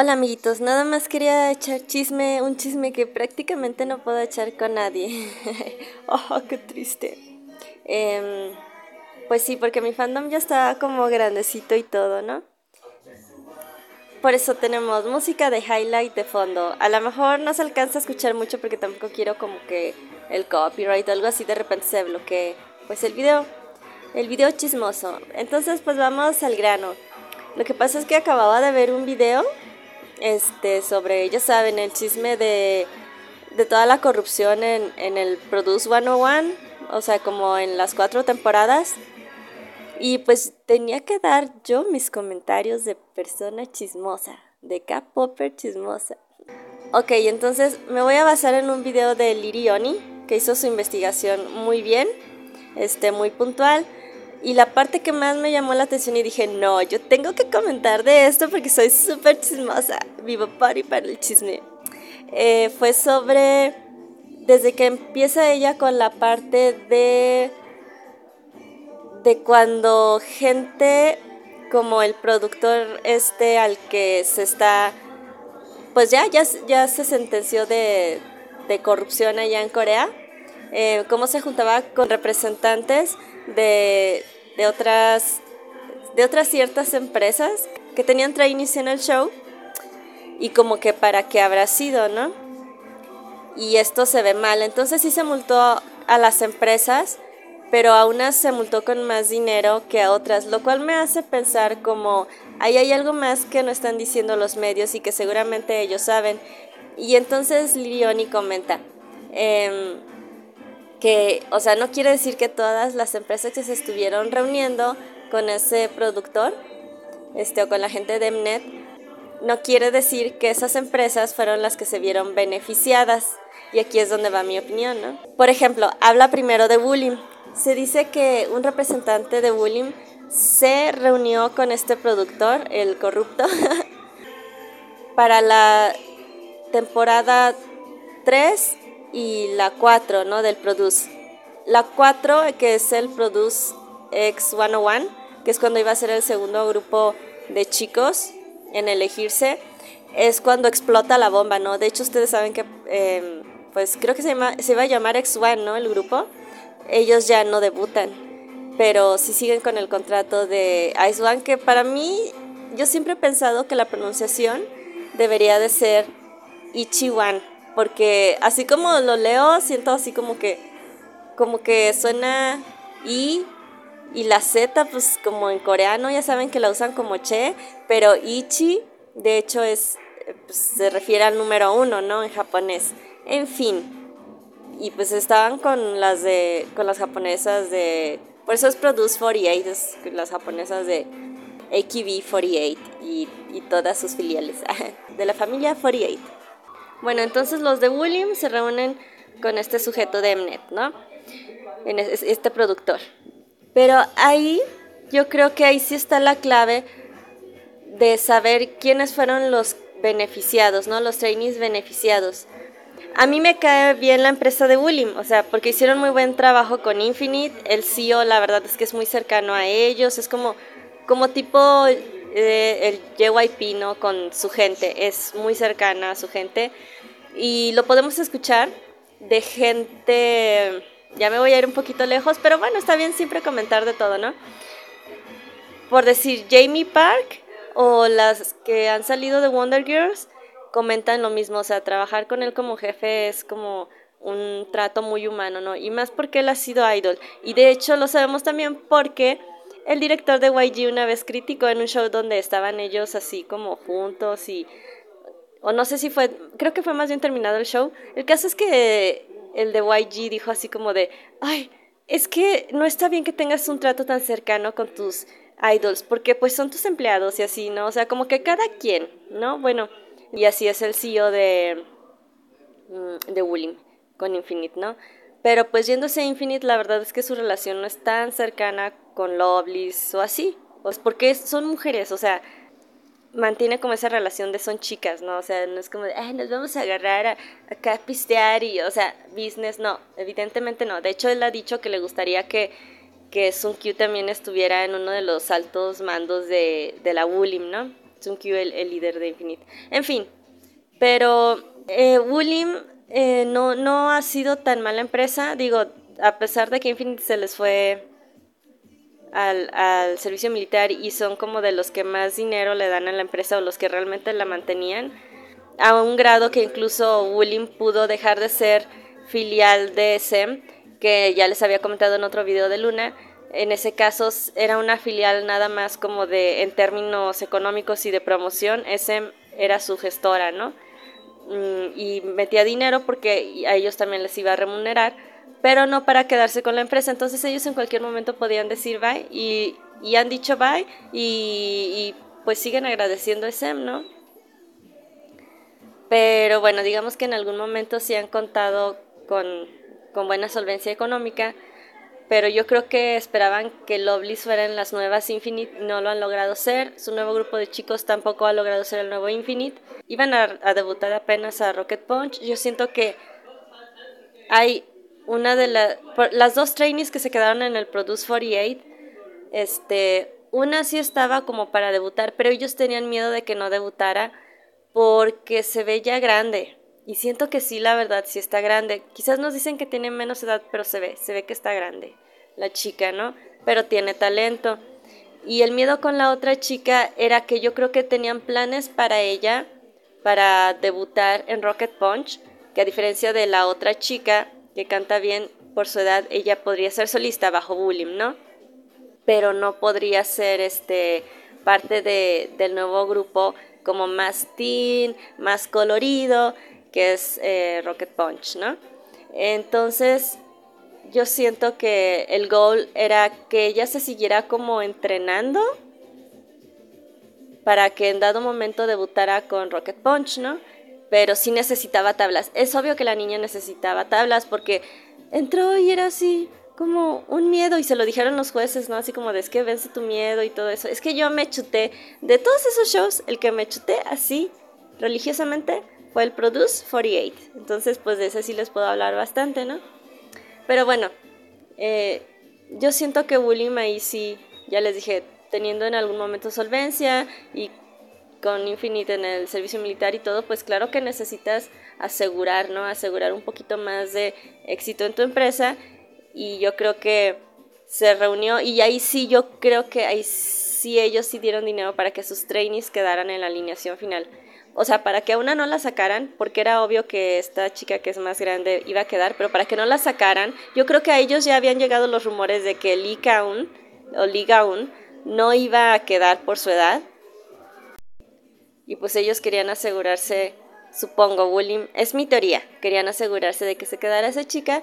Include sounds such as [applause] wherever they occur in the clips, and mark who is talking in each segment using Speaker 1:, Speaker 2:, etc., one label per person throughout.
Speaker 1: Hola amiguitos, nada más quería echar chisme, un chisme que prácticamente no puedo echar con nadie. [laughs] oh, qué triste. Em, pues sí, porque mi fandom ya está como grandecito y todo, ¿no? Por eso tenemos música de highlight de fondo. A lo mejor no se alcanza a escuchar mucho porque tampoco quiero como que el copyright o algo así de repente se bloquee. Pues el video, el video chismoso. Entonces pues vamos al grano. Lo que pasa es que acababa de ver un video este, sobre, ya saben, el chisme de, de toda la corrupción en, en el Produce 101, o sea, como en las cuatro temporadas. Y pues tenía que dar yo mis comentarios de persona chismosa, de K-Popper chismosa. Ok, entonces me voy a basar en un video de Lirioni, que hizo su investigación muy bien, este, muy puntual. Y la parte que más me llamó la atención y dije, no, yo tengo que comentar de esto porque soy súper chismosa. Vivo party para el chisme. Eh, fue sobre, desde que empieza ella con la parte de de cuando gente como el productor este al que se está, pues ya, ya, ya se sentenció de, de corrupción allá en Corea, eh, cómo se juntaba con representantes de, de, otras, de otras ciertas empresas que tenían trainees en el show y como que para qué habrá sido, ¿no? Y esto se ve mal, entonces sí se multó a las empresas pero a unas se multó con más dinero que a otras, lo cual me hace pensar como ahí hay algo más que no están diciendo los medios y que seguramente ellos saben. Y entonces Lirioni comenta em, que, o sea, no quiere decir que todas las empresas que se estuvieron reuniendo con ese productor este, o con la gente de Mnet, no quiere decir que esas empresas fueron las que se vieron beneficiadas. Y aquí es donde va mi opinión, ¿no? Por ejemplo, habla primero de bullying se dice que un representante de William se reunió con este productor, el corrupto, [laughs] para la temporada 3 y la 4, ¿no? Del Produce. La 4, que es el Produce X101, que es cuando iba a ser el segundo grupo de chicos en elegirse, es cuando explota la bomba, ¿no? De hecho, ustedes saben que, em, pues creo que se, se iba a llamar X1, ¿no? El grupo ellos ya no debutan, pero sí siguen con el contrato de Ice One, que para mí yo siempre he pensado que la pronunciación debería de ser Ichiwan, porque así como lo leo, siento así como que, como que suena I y la Z, pues como en coreano, ya saben que la usan como che, pero Ichi, de hecho, es, pues, se refiere al número uno, ¿no? En japonés. En fin, y pues estaban con las de con las japonesas de por eso es Produce 48 las japonesas de AKB 48 y, y todas sus filiales [laughs] de la familia 48 bueno entonces los de William se reúnen con este sujeto de Mnet no en este productor. Pero ahí yo creo que ahí sí está la clave de saber quiénes fueron los beneficiados no los trainees beneficiados. A mí me cae bien la empresa de William, o sea, porque hicieron muy buen trabajo con Infinite. El CEO, la verdad es que es muy cercano a ellos, es como, como tipo eh, el JYP, ¿no? Con su gente, es muy cercana a su gente. Y lo podemos escuchar de gente. Ya me voy a ir un poquito lejos, pero bueno, está bien siempre comentar de todo, ¿no? Por decir Jamie Park o las que han salido de Wonder Girls comentan lo mismo, o sea, trabajar con él como jefe es como un trato muy humano, ¿no? Y más porque él ha sido idol. Y de hecho lo sabemos también porque el director de YG una vez criticó en un show donde estaban ellos así como juntos y... O no sé si fue, creo que fue más bien terminado el show. El caso es que el de YG dijo así como de, ay, es que no está bien que tengas un trato tan cercano con tus idols, porque pues son tus empleados y así, ¿no? O sea, como que cada quien, ¿no? Bueno, y así es el CEO de, mm, de William con Infinite, ¿no? Pero pues yéndose a Infinite, la verdad es que su relación no es tan cercana con Loveless o así. Porque son mujeres, o sea, mantiene como esa relación de son chicas, ¿no? O sea, no es como de, ay, nos vamos a agarrar a, pistear y, o sea, business, no, evidentemente no. De hecho, él ha dicho que le gustaría que, que Sun Kyu también estuviera en uno de los altos mandos de, de la Wulim, ¿no? Tsunkyu, el, el líder de Infinite. En fin, pero eh, eh, no, no ha sido tan mala empresa. Digo, a pesar de que Infinite se les fue al, servicio militar y son como de los que más dinero le dan a la empresa o los que realmente la mantenían, a un grado que incluso Wulim pudo dejar de ser filial de SEM, que ya les había comentado en otro video de Luna. En ese caso era una filial nada más como de en términos económicos y de promoción, SEM era su gestora, ¿no? Mm, y metía dinero porque a ellos también les iba a remunerar, pero no para quedarse con la empresa. Entonces ellos en cualquier momento podían decir bye y, y han dicho bye y, y, pues siguen agradeciendo a SEM, ¿no? Pero bueno, digamos que en algún momento sí han contado con, con buena solvencia económica, pero yo creo que esperaban que Lovelace fueran las nuevas Infinite, no lo han logrado ser, su nuevo grupo de chicos tampoco ha logrado ser el nuevo Infinite, iban a, a debutar apenas a Rocket Punch, yo siento que hay una de las, dos trainees que se quedaron en el Produce 48, este, una sí estaba como para debutar, pero ellos tenían miedo de que no debutara porque se ve ya grande. Y siento que sí, la verdad, sí está grande. Quizás nos dicen que tiene menos edad, pero se ve, se ve que está grande la chica, ¿no? Pero tiene talento. Y el miedo con la otra chica era que yo creo que tenían planes para ella, para debutar en Rocket Punch, que a diferencia de la otra chica que canta bien por su edad, ella podría ser solista bajo Bullying, ¿no? Pero no podría ser este parte de, del nuevo grupo como más teen, más colorido, que es eh, Rocket Punch, ¿no? Entonces, yo siento que el goal era que ella se siguiera como entrenando para que en dado momento debutara con Rocket Punch, ¿no? Pero sí necesitaba tablas. Es obvio que la niña necesitaba tablas porque entró y era así, como un miedo y se lo dijeron los jueces, ¿no? Así como de es que vence tu miedo y todo eso. Es que yo me chuté de todos esos shows, el que me chuté así religiosamente fue el Produce 48. Entonces, pues de ese sí les puedo hablar bastante, ¿no? Pero bueno, eh, yo siento que William ahí sí, ya les dije, teniendo en algún momento solvencia y con Infinite en el servicio militar y todo, pues claro que necesitas asegurar, ¿no? Asegurar un poquito más de éxito en tu empresa y yo creo que se reunió y ahí sí yo creo que ahí sí ellos sí dieron dinero para que sus trainees quedaran en la alineación final. O sea, para que a una no la sacaran, porque era obvio que esta chica que es más grande iba a quedar, pero para que no la sacaran, yo creo que a ellos ya habían llegado los rumores de que Lee Kaun o Lee Gaun no iba a quedar por su edad. Y pues ellos querían asegurarse, supongo, William, es mi teoría, querían asegurarse de que se quedara esa chica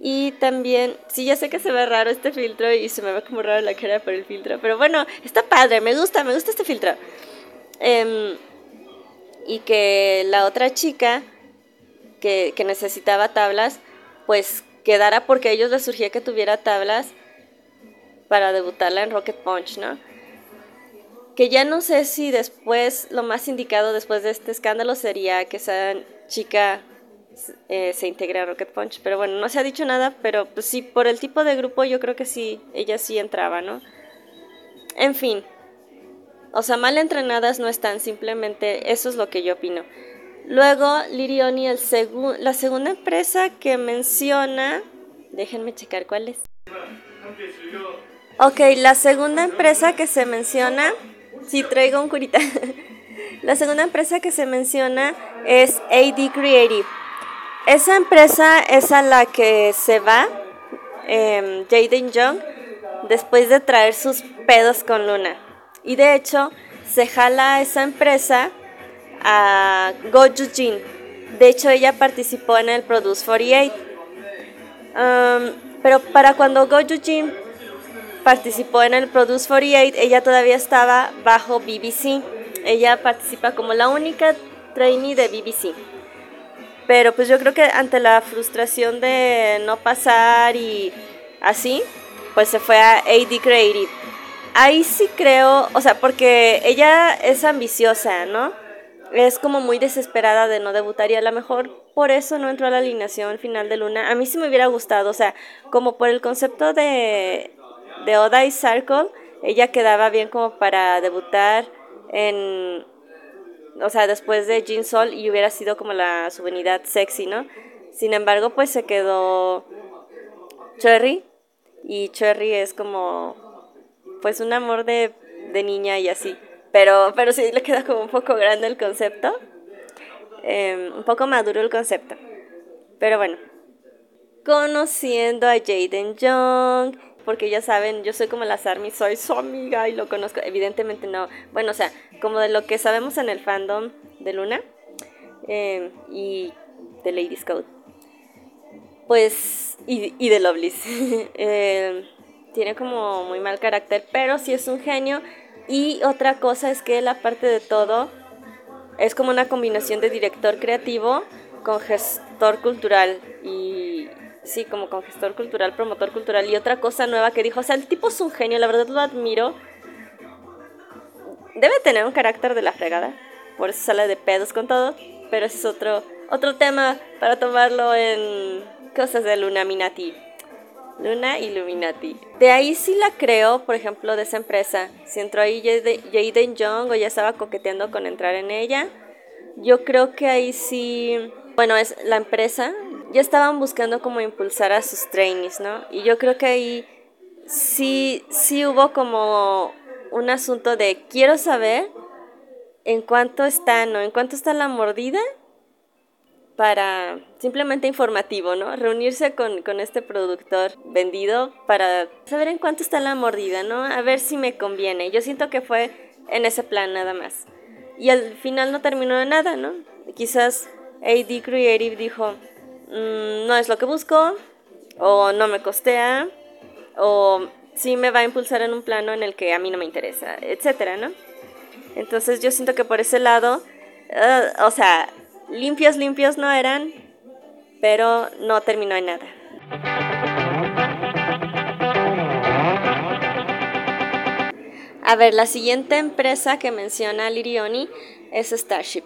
Speaker 1: y también, sí, ya sé que se ve raro este filtro y se me ve como raro la cara por el filtro, pero bueno, está padre, me gusta, me gusta este filtro. Em, y que la otra chica que, que necesitaba tablas, pues quedara porque a ellos les surgía que tuviera tablas para debutarla en Rocket Punch, ¿no? Que ya no sé si después, lo más indicado después de este escándalo sería que esa chica eh, se integra a Rocket Punch. Pero bueno, no se ha dicho nada, pero pues sí, por el tipo de grupo yo creo que sí, ella sí entraba, ¿no? En fin, o sea, mal entrenadas no están, simplemente eso es lo que yo opino. Luego, Lirioni, el la segunda empresa que menciona, déjenme checar cuál es. Ok, la segunda empresa que se menciona, si traigo un curita. [laughs] la segunda empresa que se menciona es AD Creative. Esa empresa es a la que se va eh, Jaden Young después de traer sus pedos con Luna. Y de hecho, se jala a esa empresa a Go Jin. De hecho, ella participó en el Produce 48. Um, pero para cuando Go Jin participó en el Produce 48, ella todavía estaba bajo BBC. Ella participa como la única trainee de BBC. Pero pues yo creo que ante la frustración de no pasar y así, pues se fue a AD Creative. Ahí sí creo, o sea, porque ella es ambiciosa, ¿no? Es como muy desesperada de no debutar y a lo mejor por eso no entró a la alineación final de Luna. A mí sí me hubiera gustado, o sea, como por el concepto de, de Oda y ella quedaba bien como para debutar en, o sea, después de Jin Sol y hubiera sido como la subunidad sexy, ¿no? Sin embargo, pues se quedó Cherry y Cherry es como, pues un amor de, de niña y así. Pero, pero sí le queda como un poco grande el concepto. Em, un poco maduro el concepto. Pero bueno. Conociendo a Jaden Young. Porque ya saben, yo soy como las Army, soy su amiga y lo conozco. Evidentemente no. Bueno, o sea, como de lo que sabemos en el fandom de Luna em, y de Ladies Code. Pues, y, de Lovelace. [laughs] Em, tiene como muy mal carácter, pero sí es un genio. Y otra cosa es que la parte de todo es como una combinación de director creativo con gestor cultural y sí, como con gestor cultural, promotor cultural y otra cosa nueva que dijo, o sea, el tipo es un genio, la verdad lo admiro. Debe tener un carácter de la fregada, por eso sale de pedos con todo, pero ese es otro otro tema para tomarlo en cosas de Luna Minati. Luna Illuminati. De ahí sí la creo, por ejemplo, de esa empresa. Si entró ahí Jaden Young o ya estaba coqueteando con entrar en ella, yo creo que ahí sí, bueno, es la empresa, ya estaban buscando como impulsar a sus trainees, ¿no? Y yo creo que ahí sí, sí hubo como un asunto de quiero saber en cuánto está, ¿no? En cuánto está la mordida para simplemente informativo, ¿no? Reunirse con, con, este productor vendido para saber en cuánto está la mordida, ¿no? A ver si me conviene. Yo siento que fue en ese plan nada más. Y al final no terminó de nada, ¿no? Quizás AD Creative dijo, mm, no es lo que busco, o no me costea, o sí me va a impulsar en un plano en el que a mí no me interesa, etcétera, ¿no? Entonces yo siento que por ese lado, uh, o sea, Limpios, limpios no eran, pero no terminó en nada. A ver, la siguiente empresa que menciona Lirioni es Starship.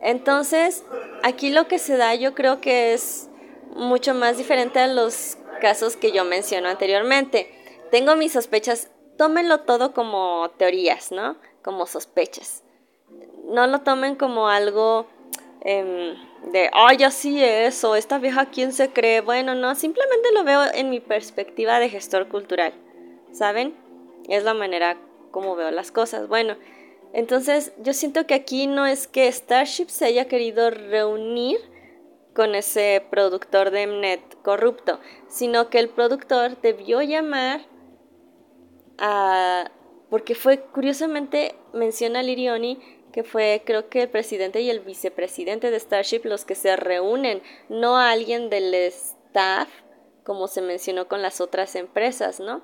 Speaker 1: Entonces, aquí lo que se da yo creo que es mucho más diferente a los casos que yo menciono anteriormente. Tengo mis sospechas, tómenlo todo como teorías, ¿no? Como sospechas. No lo tomen como algo Em, de, ay, así es, o esta vieja, ¿quién se cree? Bueno, no, simplemente lo veo en mi perspectiva de gestor cultural, ¿saben? Es la manera como veo las cosas. Bueno, entonces yo siento que aquí no es que Starship se haya querido reunir con ese productor de Mnet corrupto, sino que el productor debió llamar a... porque fue, curiosamente, menciona Lirioni, que fue creo que el presidente y el vicepresidente de Starship los que se reúnen, no alguien del staff, como se mencionó con las otras empresas, ¿no?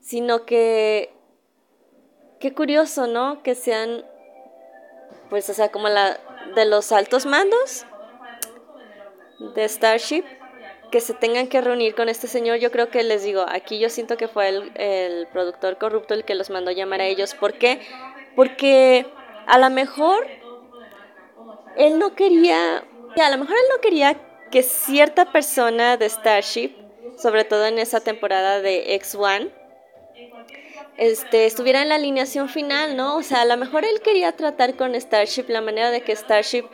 Speaker 1: Sino que, qué curioso, ¿no? Que sean, pues, o sea, como la de los altos mandos de Starship, que se tengan que reunir con este señor, yo creo que les digo, aquí yo siento que fue el, el productor corrupto el que los mandó llamar a ellos. ¿Por qué? Porque a lo mejor él no quería, a lo mejor él no quería que cierta persona de Starship, sobre todo en esa temporada de X1, este, estuviera en la alineación final, ¿no? O sea, a lo mejor él quería tratar con Starship la manera de que Starship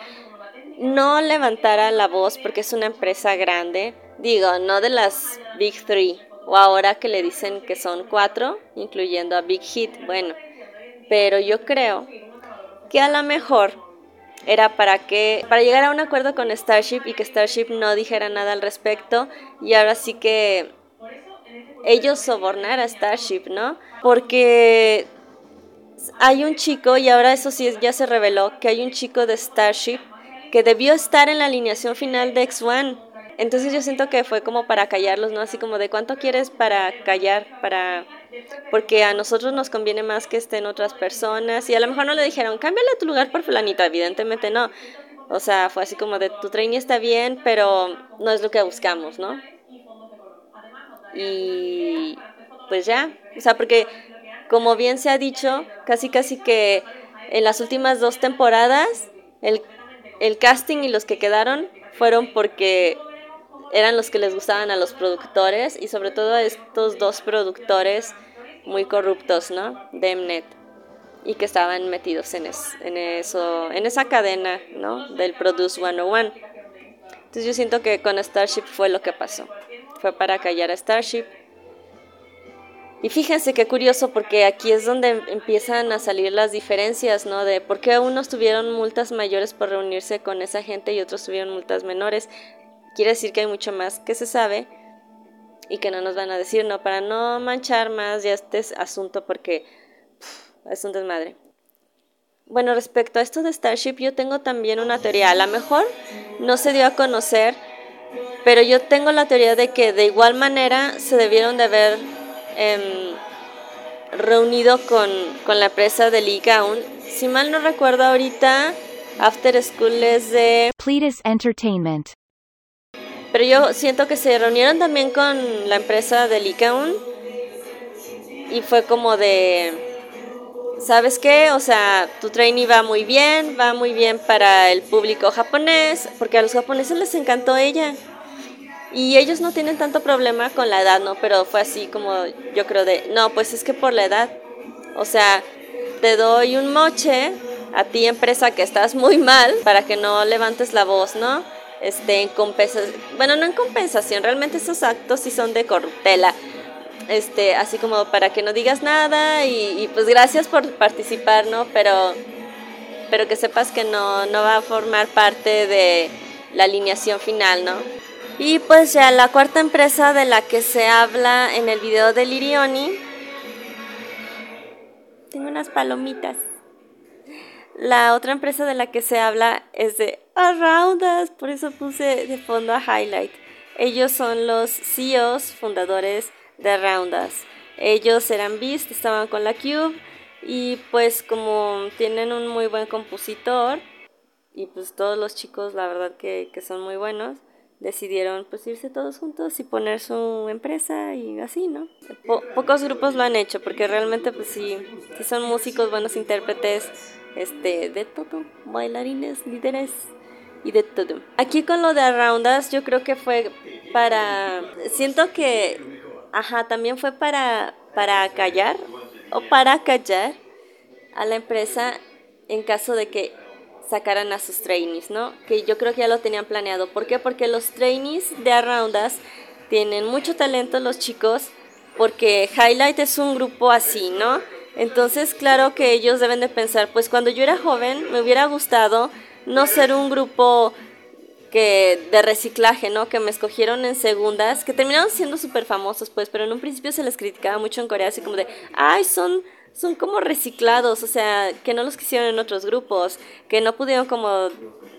Speaker 1: no levantara la voz porque es una empresa grande, digo, no de las Big Three, o ahora que le dicen que son cuatro, incluyendo a Big Hit, bueno, pero yo creo que a lo mejor era para que para llegar a un acuerdo con Starship y que Starship no dijera nada al respecto y ahora sí que ellos sobornar a Starship, ¿no? Porque hay un chico y ahora eso sí ya se reveló que hay un chico de Starship que debió estar en la alineación final de X1. Entonces yo siento que fue como para callarlos, ¿no? Así como de cuánto quieres para callar, para porque a nosotros nos conviene más que estén otras personas y a lo mejor no le dijeron, cámbiale tu lugar por fulanita, evidentemente no. O sea, fue así como de tu trainee está bien, pero no es lo que buscamos, ¿no? Y pues ya, o sea, porque como bien se ha dicho, casi casi que en las últimas dos temporadas el, el casting y los que quedaron fueron porque eran los que les gustaban a los productores y sobre todo a estos dos productores muy corruptos, ¿no? De Mnet. y que estaban metidos en, en, eso, en esa cadena ¿no? del Produce 101. Entonces yo siento que con Starship fue lo que pasó. Fue para callar a Starship. Y fíjense qué curioso porque aquí es donde empiezan a salir las diferencias, ¿no? De por qué unos tuvieron multas mayores por reunirse con esa gente y otros tuvieron multas menores. Quiere decir que hay mucho más que se sabe y que no nos van a decir, ¿no? Para no manchar más ya este asunto porque es un desmadre. Bueno, respecto a esto de Starship, yo tengo también una teoría. A lo mejor no se dio a conocer, pero yo tengo la teoría de que de igual manera se debieron de haber em, reunido con, la empresa de Ligaun. Si mal no recuerdo ahorita, After School es de...
Speaker 2: Cletus Entertainment.
Speaker 1: Pero yo siento que se reunieron también con la empresa de Ligaun y fue como de ¿sabes qué? O sea, tu trainee va muy bien, va muy bien para el público japonés, porque a los japoneses les encantó ella. Y ellos no tienen tanto problema con la edad, ¿no? Pero fue así como yo creo de, no, pues es que por la edad. O sea, te doy un moche a ti empresa que estás muy mal para que no levantes la voz, ¿no? Este, en compensación, bueno, no en compensación, realmente esos actos sí son de corruptela este, así como para que no digas nada y, pues gracias por participar, ¿no? Pero, pero que sepas que no, no va a formar parte de la alineación final, ¿no? Y pues ya la cuarta empresa de la que se habla en el video de Lirioni. Tengo unas palomitas. La otra empresa de la que se habla es de Around por eso puse de fondo a Highlight. Ellos son los CEOs, fundadores de Roundas. Ellos eran Beast, estaban con la Cube y pues como tienen un muy buen compositor y pues todos los chicos la verdad que, son muy buenos, decidieron pues irse todos juntos y poner su empresa y así, ¿no? pocos grupos lo han hecho porque realmente pues sí, sí son músicos, buenos intérpretes, este, de todo, bailarines, líderes y de todo. Aquí con lo de Around yo creo que fue para... Siento que Ajá, también fue para, para callar o para callar a la empresa en caso de que sacaran a sus trainees, ¿no? Que yo creo que ya lo tenían planeado. ¿Por qué? Porque los trainees de Aroundas tienen mucho talento los chicos, porque Highlight es un grupo así, ¿no? Entonces, claro que ellos deben de pensar, pues cuando yo era joven me hubiera gustado no ser un grupo que de reciclaje, ¿no? Que me escogieron en segundas, que terminaron siendo súper famosos, pues, pero en un principio se les criticaba mucho en Corea, así como de, ay, son, son como reciclados, o sea, que no los quisieron en otros grupos, que no pudieron como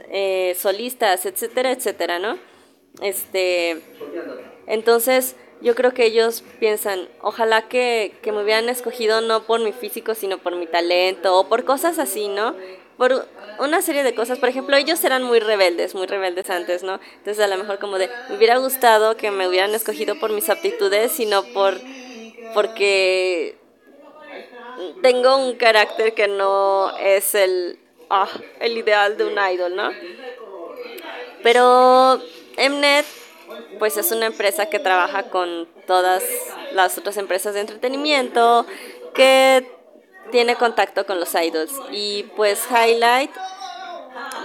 Speaker 1: eh, solistas, etcétera, etcétera, ¿no? Este, entonces, yo creo que ellos piensan, ojalá que, que me hubieran escogido no por mi físico, sino por mi talento, o por cosas así, ¿no? por una serie de cosas. Por ejemplo, ellos eran muy rebeldes, muy rebeldes antes, ¿no? Entonces a lo mejor como de, me hubiera gustado que me hubieran escogido por mis aptitudes, sino por, porque tengo un carácter que no es el, ah, el ideal de un idol, ¿no? Pero Mnet, pues es una empresa que trabaja con todas las otras empresas de entretenimiento, que tiene contacto con los idols. Y pues Highlight,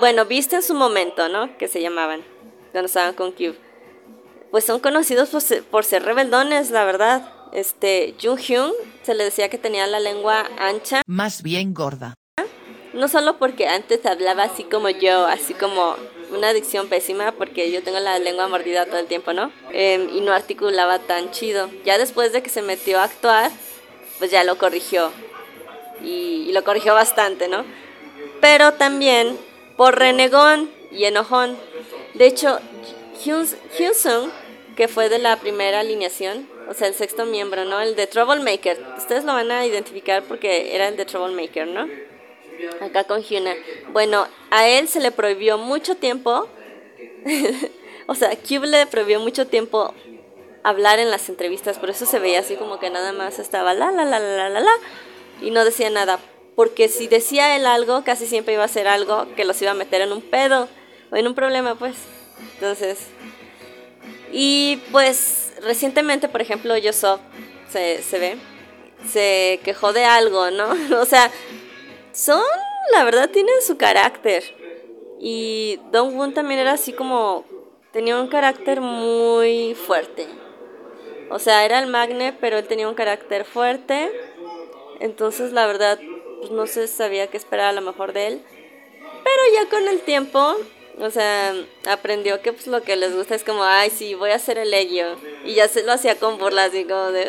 Speaker 1: bueno, viste en su momento, ¿no? Que se llamaban, cuando estaban con Cube. Pues son conocidos por ser, por ser rebeldones, la verdad. Este, Jung Hyun se le decía que tenía la lengua ancha.
Speaker 2: Más bien gorda.
Speaker 1: No solo porque antes hablaba así como yo, así como una dicción pésima, porque yo tengo la lengua mordida todo el tiempo, ¿no? Em, y no articulaba tan chido. Ya después de que se metió a actuar, pues ya lo corrigió y, lo corrigió bastante, ¿no? Pero también por renegón y enojón. De hecho, Hyun que fue de la primera alineación, o sea, el sexto miembro, ¿no? El de Troublemaker. Ustedes lo van a identificar porque era el de Troublemaker, ¿no? Acá con Hyuna. Bueno, a él se le prohibió mucho tiempo, [laughs] o sea, Cube le prohibió mucho tiempo hablar en las entrevistas, por eso se veía así como que nada más estaba la la la la la la y no decía nada, porque si decía él algo, casi siempre iba a ser algo que los iba a meter en un pedo o en un problema, pues. Entonces, y pues recientemente, por ejemplo, Yosef se, se ve, se quejó de algo, ¿no? [laughs] o sea, son, la verdad, tienen su carácter. Y Dong Woon también era así como, tenía un carácter muy fuerte. O sea, era el magne, pero él tenía un carácter fuerte. Entonces, la verdad, pues no se sabía qué esperar a lo mejor de él. Pero ya con el tiempo, o sea, aprendió que pues lo que les gusta es como, ay, sí, voy a hacer el legio. Y ya se lo hacía con burlas, así como de,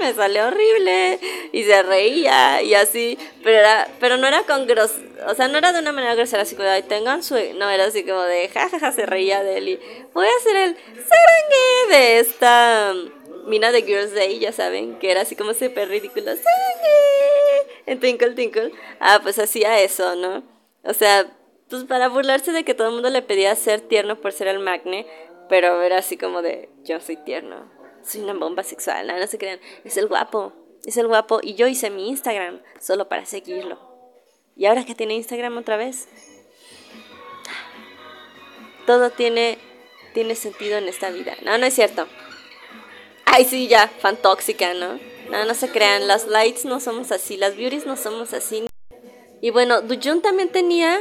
Speaker 1: me sale horrible. Y se reía y así. Pero, era, pero no era con gros... O sea, no era de una manera grosera, así como, ay, tengan su... No, era así como de, jajaja, se reía de él. Y voy a hacer el sarangue de esta mina de Girls Day, ya saben, que era así como súper ridículo. ¡Sarangue! En Twinkle Twinkle. Ah, pues hacía eso, ¿no? O sea, pues para burlarse de que todo el mundo le pedía ser tierno por ser el magne, pero era así como de, yo soy tierno, soy una bomba sexual, no, no se crean, es el guapo, es el guapo, y yo hice mi Instagram solo para seguirlo. Y ahora que tiene Instagram otra vez, todo tiene, tiene sentido en esta vida. No, no es cierto. Ay, sí, ya, fan tóxica, ¿no? No, no se crean, las lights no somos así, las beauties no somos así. Y bueno, Dujun también tenía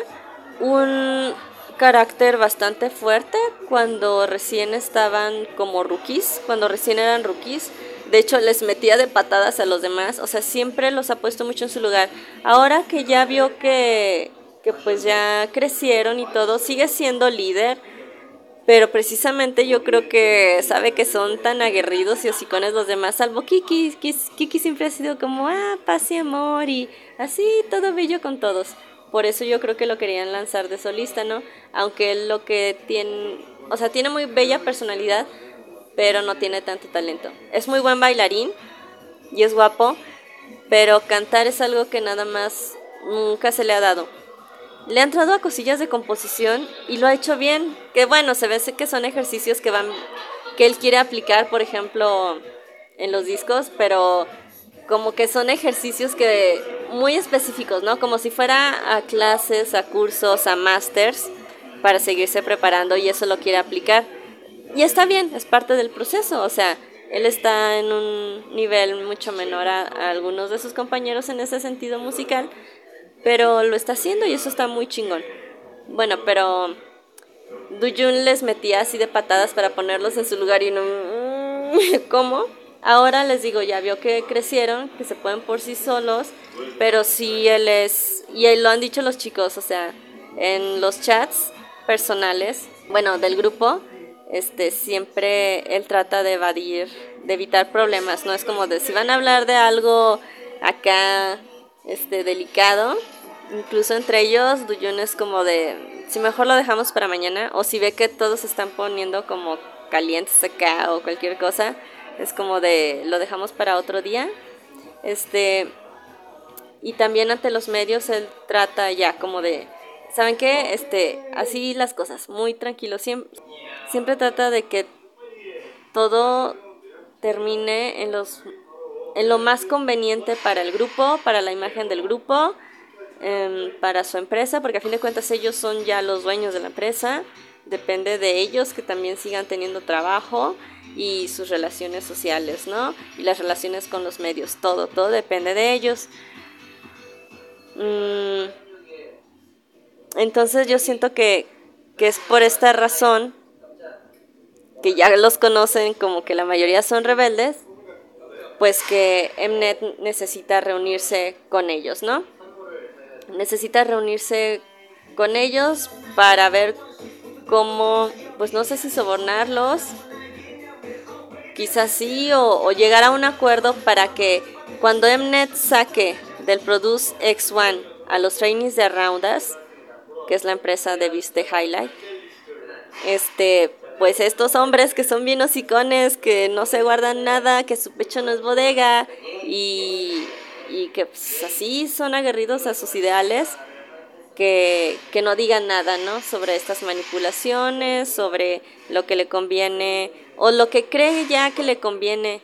Speaker 1: un carácter bastante fuerte cuando recién estaban como rookies, cuando recién eran rookies. De hecho, les metía de patadas a los demás, o sea, siempre los ha puesto mucho en su lugar. Ahora que ya vio que, que pues ya crecieron y todo, sigue siendo líder, pero precisamente yo creo que sabe que son tan aguerridos y hocicones los demás, salvo Kiki. Kiki siempre ha sido como, ah, paz y amor y así, todo bello con todos. Por eso yo creo que lo querían lanzar de solista, ¿no? Aunque lo que tiene, o sea, tiene muy bella personalidad, pero no tiene tanto talento. Es muy buen bailarín y es guapo, pero cantar es algo que nada más nunca se le ha dado. Le ha entrado a cosillas de composición y lo ha hecho bien. Que bueno, se ve que son ejercicios que van que él quiere aplicar, por ejemplo, en los discos, pero como que son ejercicios que muy específicos, ¿no? Como si fuera a clases, a cursos, a masters para seguirse preparando y eso lo quiere aplicar. Y está bien, es parte del proceso, o sea, él está en un nivel mucho menor a, algunos de sus compañeros en ese sentido musical, pero lo está haciendo y eso está muy chingón. Bueno, pero Dujun les metía así de patadas para ponerlos en su lugar y no... [laughs] ¿Cómo? Ahora les digo, ya vio que crecieron, que se pueden por sí solos, pero sí él es, y lo han dicho los chicos, o sea, en los chats personales, bueno, del grupo, este, siempre él trata de evadir, de evitar problemas, no es como de si van a hablar de algo acá, este, delicado, incluso entre ellos, Duyun es como de, si mejor lo dejamos para mañana, o si ve que todos se están poniendo como calientes acá o cualquier cosa, es como de lo dejamos para otro día. Este y también ante los medios él trata ya como de ¿saben qué? Este, así las cosas, muy tranquilo, siempre siempre trata de que todo termine en los en lo más conveniente para el grupo, para la imagen del grupo, em, para su empresa, porque a fin de cuentas ellos son ya los dueños de la empresa, depende de ellos que también sigan teniendo trabajo y sus relaciones sociales, ¿no? Y las relaciones con los medios, todo, todo depende de ellos. Mm, entonces yo siento que, que es por esta razón que ya los conocen como que la mayoría son rebeldes, pues que Mnet necesita reunirse con ellos, ¿no? Necesita reunirse con ellos para ver cómo, pues no sé si sobornarlos quizás sí, o, llegar a un acuerdo para que cuando Mnet saque del Produce X1 a los trainees de Roundas, que es la empresa de Viste Highlight, este, pues estos hombres que son bien hocicones, que no se guardan nada, que su pecho no es bodega y, y que pues, así son aguerridos a sus ideales, que, que no digan nada, ¿no? Sobre estas manipulaciones, sobre lo que le conviene o lo que cree ya que le conviene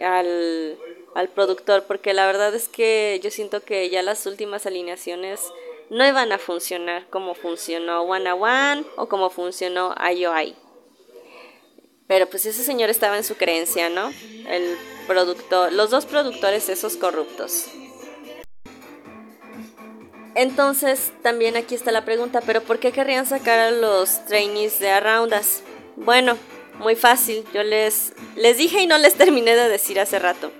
Speaker 1: al, productor, porque la verdad es que yo siento que ya las últimas alineaciones no iban a funcionar como funcionó One a One o como funcionó IOI. Pero pues ese señor estaba en su creencia, ¿no? El productor, los dos productores esos corruptos. Entonces, también aquí está la pregunta, ¿pero por qué querrían sacar a los trainees de Aroundas? Bueno, muy fácil, yo les, les dije y no les terminé de decir hace rato.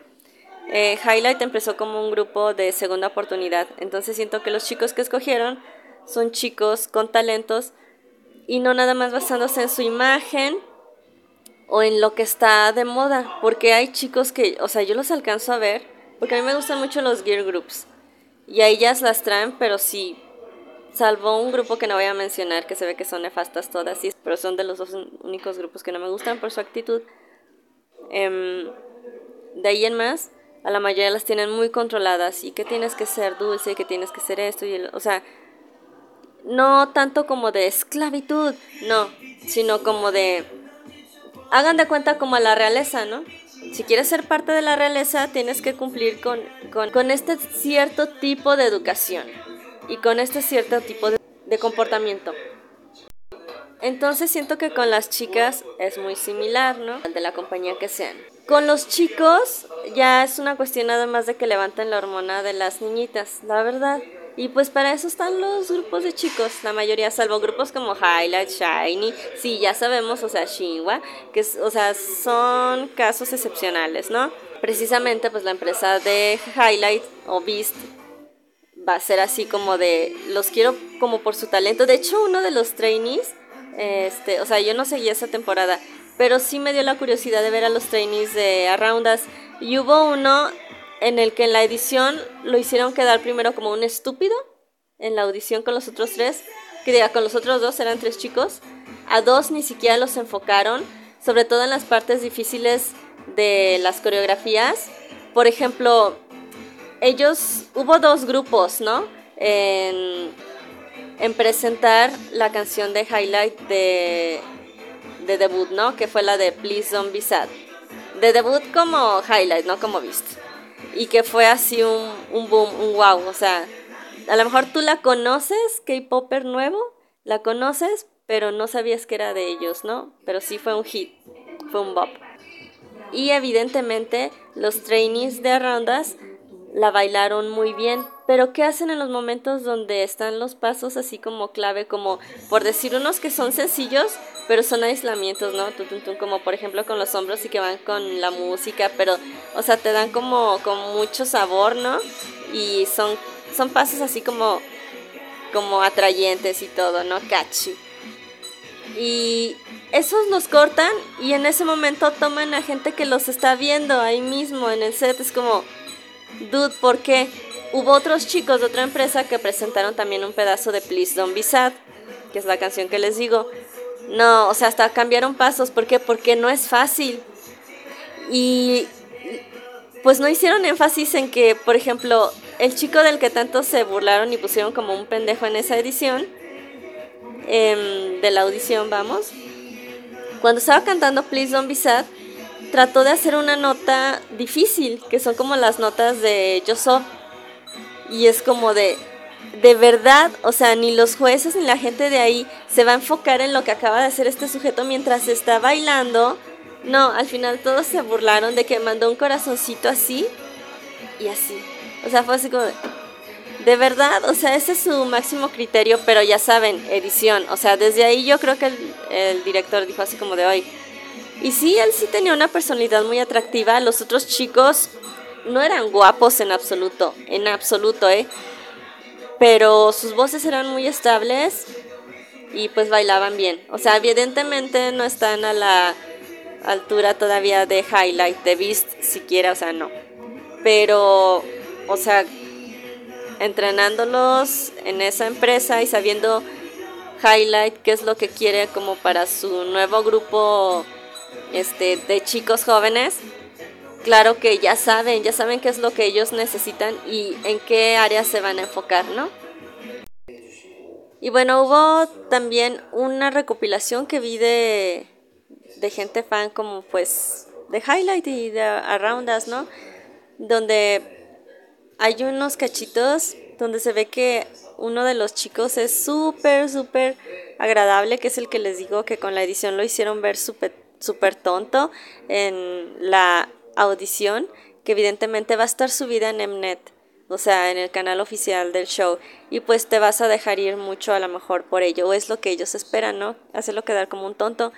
Speaker 1: Eh, Highlight empezó como un grupo de segunda oportunidad, entonces siento que los chicos que escogieron son chicos con talentos y no nada más basándose en su imagen o en lo que está de moda, porque hay chicos que, o sea, yo los alcanzo a ver, porque a mí me gustan mucho los gear groups y a ellas las traen, pero sí, salvo un grupo que no voy a mencionar, que se ve que son nefastas todas, sí, pero son de los dos únicos grupos que no me gustan por su actitud. Em, de ahí en más, a la mayoría las tienen muy controladas y que tienes que ser dulce, que tienes que ser esto, y o sea, no tanto como de esclavitud, no, sino como de, hagan de cuenta como a la realeza, ¿no? Si quieres ser parte de la realeza, tienes que cumplir con, con, este cierto tipo de educación y con este cierto tipo de, comportamiento. Entonces siento que con las chicas es muy similar, ¿no? De la compañía que sean. Con los chicos ya es una cuestión nada más de que levanten la hormona de las niñitas, la verdad. Y pues para eso están los grupos de chicos, la mayoría, salvo grupos como Highlight, Shiny, sí, ya sabemos, o sea, Shinwa, que o sea, son casos excepcionales, ¿no? Precisamente pues la empresa de Highlight o Beast va a ser así como de, los quiero como por su talento. De hecho, uno de los trainees, este, o sea, yo no seguía esa temporada, pero sí me dio la curiosidad de ver a los trainees de Around Us. Y hubo uno en el que en la edición lo hicieron quedar primero como un estúpido, en la audición con los otros tres, que diga, con los otros dos eran tres chicos, a dos ni siquiera los enfocaron, sobre todo en las partes difíciles de las coreografías. Por ejemplo, ellos, hubo dos grupos, ¿no? En, en presentar la canción de highlight de, de debut, ¿no? Que fue la de Please Don't Be Sad. De debut como highlight, no como visto y que fue así un, un boom, un wow. O sea, a lo mejor tú la conoces, K-Popper nuevo, la conoces, pero no sabías que era de ellos, ¿no? Pero sí fue un hit, fue un bop. Y evidentemente los trainees de rondas la bailaron muy bien. Pero ¿qué hacen en los momentos donde están los pasos así como clave, como por decir unos que son sencillos, pero son aislamientos, ¿no? como por ejemplo con los hombros y que van con la música, pero, o sea, te dan como con mucho sabor, ¿no? Y son, son pasos así como, como atrayentes y todo, ¿no? Catchy. Y esos los cortan y en ese momento toman a gente que los está viendo ahí mismo en el set. Es como, dude, ¿por qué? Hubo otros chicos de otra empresa que presentaron también un pedazo de Please Don't Be Sad, que es la canción que les digo. No, o sea, hasta cambiaron pasos. ¿Por qué? Porque no es fácil. Y pues no hicieron énfasis en que, por ejemplo, el chico del que tanto se burlaron y pusieron como un pendejo en esa edición, em, de la audición, vamos, cuando estaba cantando Please Don't Be Sad, trató de hacer una nota difícil, que son como las notas de Yo y es como de, de verdad, o sea, ni los jueces ni la gente de ahí se va a enfocar en lo que acaba de hacer este sujeto mientras está bailando. No, al final todos se burlaron de que mandó un corazoncito así y así. O sea, fue así como de, verdad, o sea, ese es su máximo criterio, pero ya saben, edición. O sea, desde ahí yo creo que el, el director dijo así como de hoy. Y sí, él sí tenía una personalidad muy atractiva. Los otros chicos no eran guapos en absoluto, en absoluto, ¿eh? Pero sus voces eran muy estables y pues bailaban bien. O sea, evidentemente no están a la altura todavía de Highlight, de Beast siquiera, o sea, no. Pero, o sea, entrenándolos en esa empresa y sabiendo Highlight qué es lo que quiere como para su nuevo grupo este, de chicos jóvenes, claro que ya saben, ya saben qué es lo que ellos necesitan y en qué áreas se van a enfocar, ¿no? Y bueno, hubo también una recopilación que vi de, de gente fan como pues de Highlight y de Around Us, ¿no? Donde hay unos cachitos donde se ve que uno de los chicos es súper, súper agradable, que es el que les digo que con la edición lo hicieron ver súper super tonto en la audición, que evidentemente va a estar subida en Mnet. o sea, en el canal oficial del show, y pues te vas a dejar ir mucho a lo mejor por ello, o es lo que ellos esperan, ¿no? Hacerlo quedar como un tonto.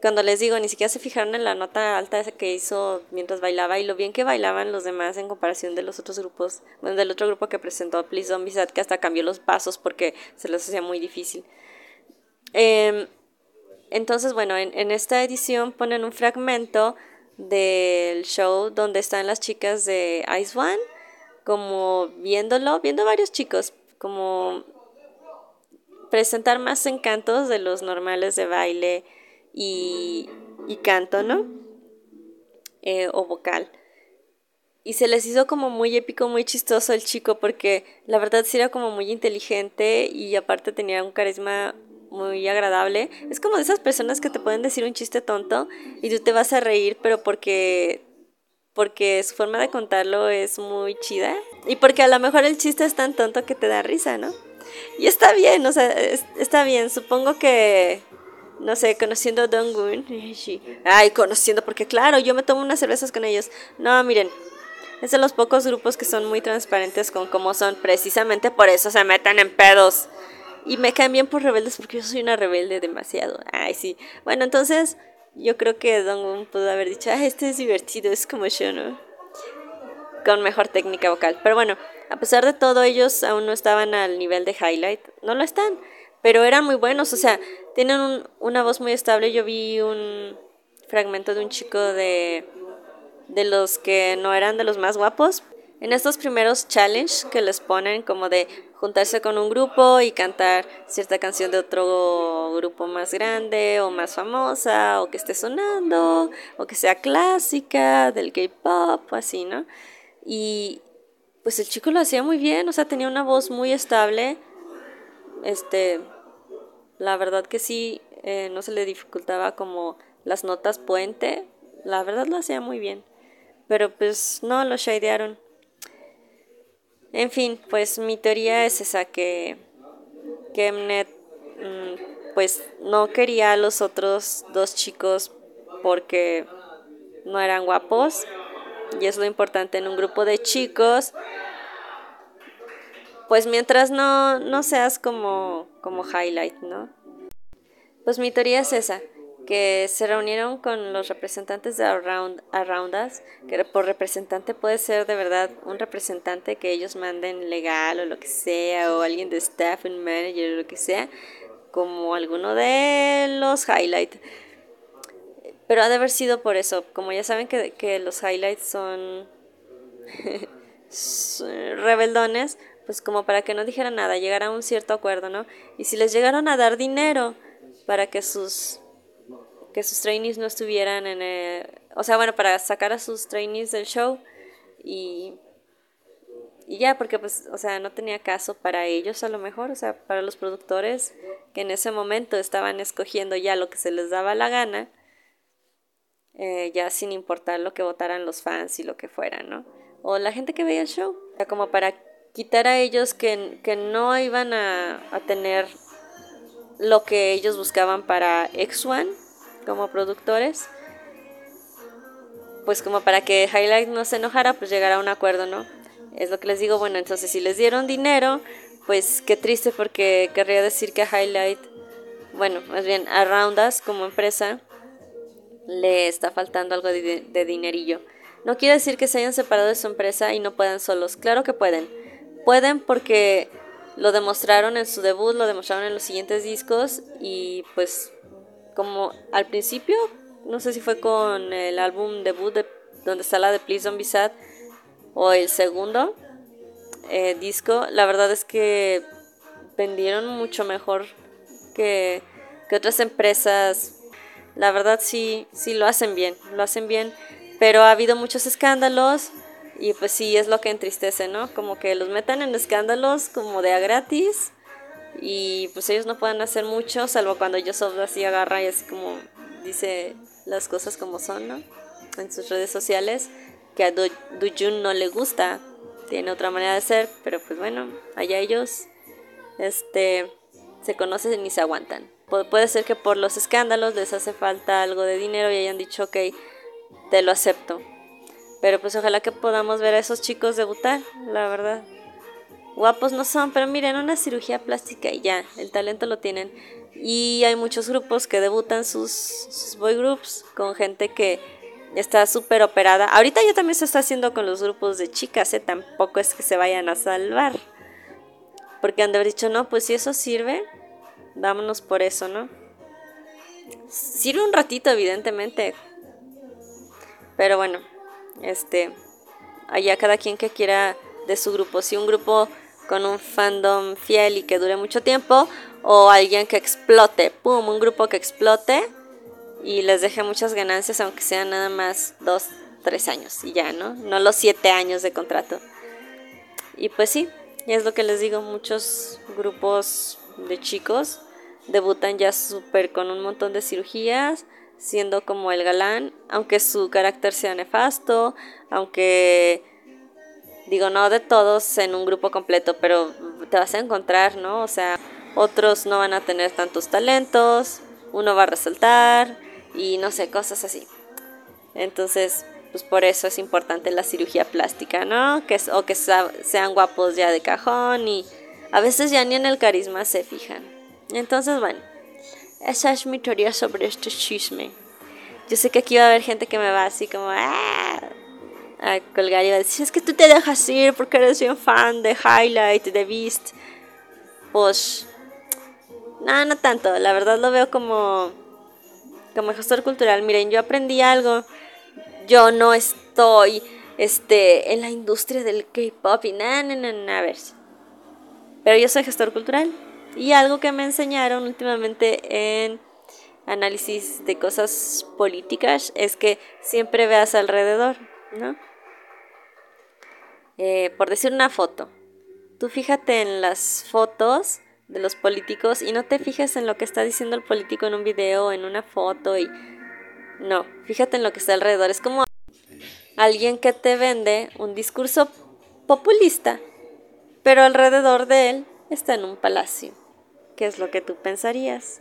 Speaker 1: Cuando les digo, ni siquiera se fijaron en la nota alta esa que hizo mientras bailaba y lo bien que bailaban los demás en comparación de los otros grupos, bueno, del otro grupo que presentó Please Don't Be Sad, que hasta cambió los pasos porque se les hacía muy difícil. Em, entonces, bueno, en, en esta edición ponen un fragmento del show donde están las chicas de Ice One, como viéndolo, viendo varios chicos, como presentar más encantos de los normales de baile y, y canto, ¿no? Eh, o vocal. Y se les hizo como muy épico, muy chistoso el chico, porque la verdad sí era como muy inteligente y aparte tenía un carisma muy agradable. Es como de esas personas que te pueden decir un chiste tonto y tú te vas a reír, pero porque porque su forma de contarlo es muy chida y porque a lo mejor el chiste es tan tonto que te da risa, ¿no? Y está bien, o sea, está bien. Supongo que no sé, conociendo a Donggun. [laughs] Ay, conociendo, porque claro, yo me tomo unas cervezas con ellos. No, miren, es de los pocos grupos que son muy transparentes con cómo son. Precisamente por eso se meten en pedos. Y me caen bien por rebeldes porque yo soy una rebelde demasiado. Ay, sí. Bueno, entonces yo creo que Donggun pudo haber dicho, ah, este es divertido, es como yo, ¿no? Con mejor técnica vocal. Pero bueno, a pesar de todo, ellos aún no estaban al nivel de highlight. No lo están pero eran muy buenos, o sea, tienen una voz muy estable. Yo vi un fragmento de un chico de, de los que no eran de los más guapos. En estos primeros challenge que les ponen como de juntarse con un grupo y cantar cierta canción de otro grupo más grande o más famosa o que esté sonando o que sea clásica del K-pop así, ¿no? Y pues el chico lo hacía muy bien, o sea, tenía una voz muy estable este, la verdad que sí, eh, no se le dificultaba como las notas puente, la verdad lo hacía muy bien, pero pues no, lo shadearon. En fin, pues mi teoría es esa que, que mm, pues no quería a los otros dos chicos porque no eran guapos y es lo importante en un grupo de chicos pues mientras no, no seas como, como highlight, ¿no? Pues mi teoría es esa, que se reunieron con los representantes de Around, Around Us, que por representante puede ser de verdad un representante que ellos manden legal o lo que sea, o alguien de staff, un manager o lo que sea, como alguno de los highlights. Pero ha de haber sido por eso, como ya saben que, que los highlights son [laughs] rebeldones, pues como para que no dijera nada, llegar a un cierto acuerdo, ¿no? Y si les llegaron a dar dinero para que sus que sus trainees no estuvieran en el, o sea, bueno, para sacar a sus trainees del show y y ya, porque pues, o sea, no tenía caso para ellos a lo mejor, o sea, para los productores que en ese momento estaban escogiendo ya lo que se les daba la gana, eh, ya sin importar lo que votaran los fans y lo que fuera, ¿no? O la gente que veía el show, o sea, como para quitar a ellos que, que no iban a, a, tener lo que ellos buscaban para X1 como productores, pues como para que Highlight no se enojara, pues llegar a un acuerdo, ¿no? Es lo que les digo, bueno, entonces si les dieron dinero, pues qué triste porque querría decir que a Highlight, bueno, más bien a Roundas como empresa, le está faltando algo de, de dinerillo. No quiere decir que se hayan separado de su empresa y no puedan solos, claro que pueden Pueden porque lo demostraron en su debut, lo demostraron en los siguientes discos y pues como al principio, no sé si fue con el álbum debut de, donde está la de Please Don't Be o el segundo eh, disco, la verdad es que vendieron mucho mejor que, que otras empresas. La verdad sí, sí lo hacen bien, lo hacen bien, pero ha habido muchos escándalos y pues sí, es lo que entristece, ¿no? Como que los metan en escándalos como de a gratis y pues ellos no pueden hacer mucho, salvo cuando Joseph así agarra y así como dice las cosas como son, ¿no? En sus redes sociales, que a Do Jun no le gusta, tiene otra manera de ser, pero pues bueno, allá ellos este, se conocen y se aguantan. puede ser que por los escándalos les hace falta algo de dinero y hayan dicho, ok, te lo acepto Pero pues ojalá que podamos ver a esos chicos debutar, la verdad. Guapos no son, pero miren, una cirugía plástica y ya, el talento lo tienen. Y hay muchos grupos que debutan sus, boy groups con gente que está súper operada. Ahorita ya también se está haciendo con los grupos de chicas, ¿eh? tampoco es que se vayan a salvar. Porque han de haber dicho, no, pues si eso sirve, vámonos por eso, ¿no? Sirve un ratito, evidentemente. Pero bueno, este, allá cada quien que quiera de su grupo. Si un grupo con un fandom fiel y que dure mucho tiempo, o alguien que explote, pum, un grupo que explote y les deje muchas ganancias, aunque sean nada más dos, tres años y ya, ¿no? No los siete años de contrato. Y pues sí, es lo que les digo, muchos grupos de chicos debutan ya súper con un montón de cirugías, siendo como el galán, aunque su carácter sea nefasto, aunque digo no de todos en un grupo completo, pero te vas a encontrar, ¿no? O sea, otros no van a tener tantos talentos, uno va a resaltar y no sé, cosas así. Entonces, pues por eso es importante la cirugía plástica, ¿no? Que, o que sean guapos ya de cajón y a veces ya ni en el carisma se fijan. Entonces, bueno, esa es mi teoría sobre este chisme. Yo sé que aquí va a haber gente que me va así como ah", a colgar y a decir, es que tú te dejas ir porque eres un fan de Highlight, de Beast. Pues, no, no tanto, la verdad lo veo como, como gestor cultural. Miren, yo aprendí algo yo no estoy este, en la industria del K-pop y nada, nada, nada, a ver. Pero yo soy gestor cultural y algo que me enseñaron últimamente en análisis de cosas políticas es que siempre veas alrededor, ¿no? Eh, por decir una foto, tú fíjate en las fotos de los políticos y no te fijes en lo que está diciendo el político en un video en una foto y no, fíjate en lo que está alrededor. Es como alguien que te vende un discurso populista, pero alrededor de él está en un palacio. ¿Qué es lo que tú pensarías?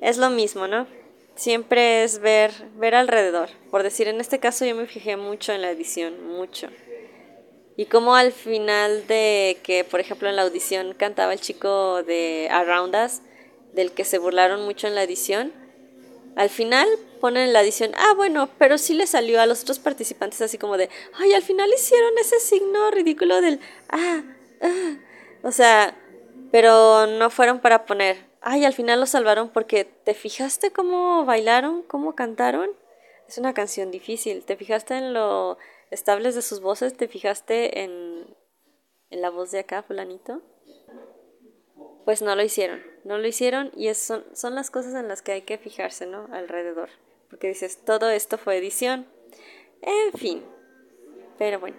Speaker 1: Es lo mismo, ¿no? Siempre es ver, ver alrededor. Por decir, en este caso yo me fijé mucho en la edición, mucho. Y como al final de que, por ejemplo, en la audición cantaba el chico de Around Us, del que se burlaron mucho en la edición, al final ponen la adición, ah, bueno, pero sí le salió a los otros participantes así como de, ay, al final hicieron ese signo ridículo del, ah, ah. O sea, pero no fueron para poner, ay, al final lo salvaron porque te fijaste cómo bailaron, cómo cantaron. Es una canción difícil, te fijaste en lo estables de sus voces, te fijaste en, en la voz de acá, fulanito pues no lo hicieron, no lo hicieron y son, son las cosas en las que hay que fijarse, ¿no? Alrededor, porque dices, todo esto fue edición, en fin, pero bueno,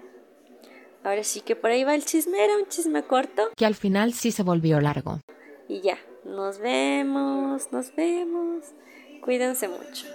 Speaker 1: ahora sí que por ahí va el chisme, era un chisme corto.
Speaker 2: Que al final sí se volvió largo.
Speaker 1: Y ya, nos vemos, nos vemos, cuídense mucho.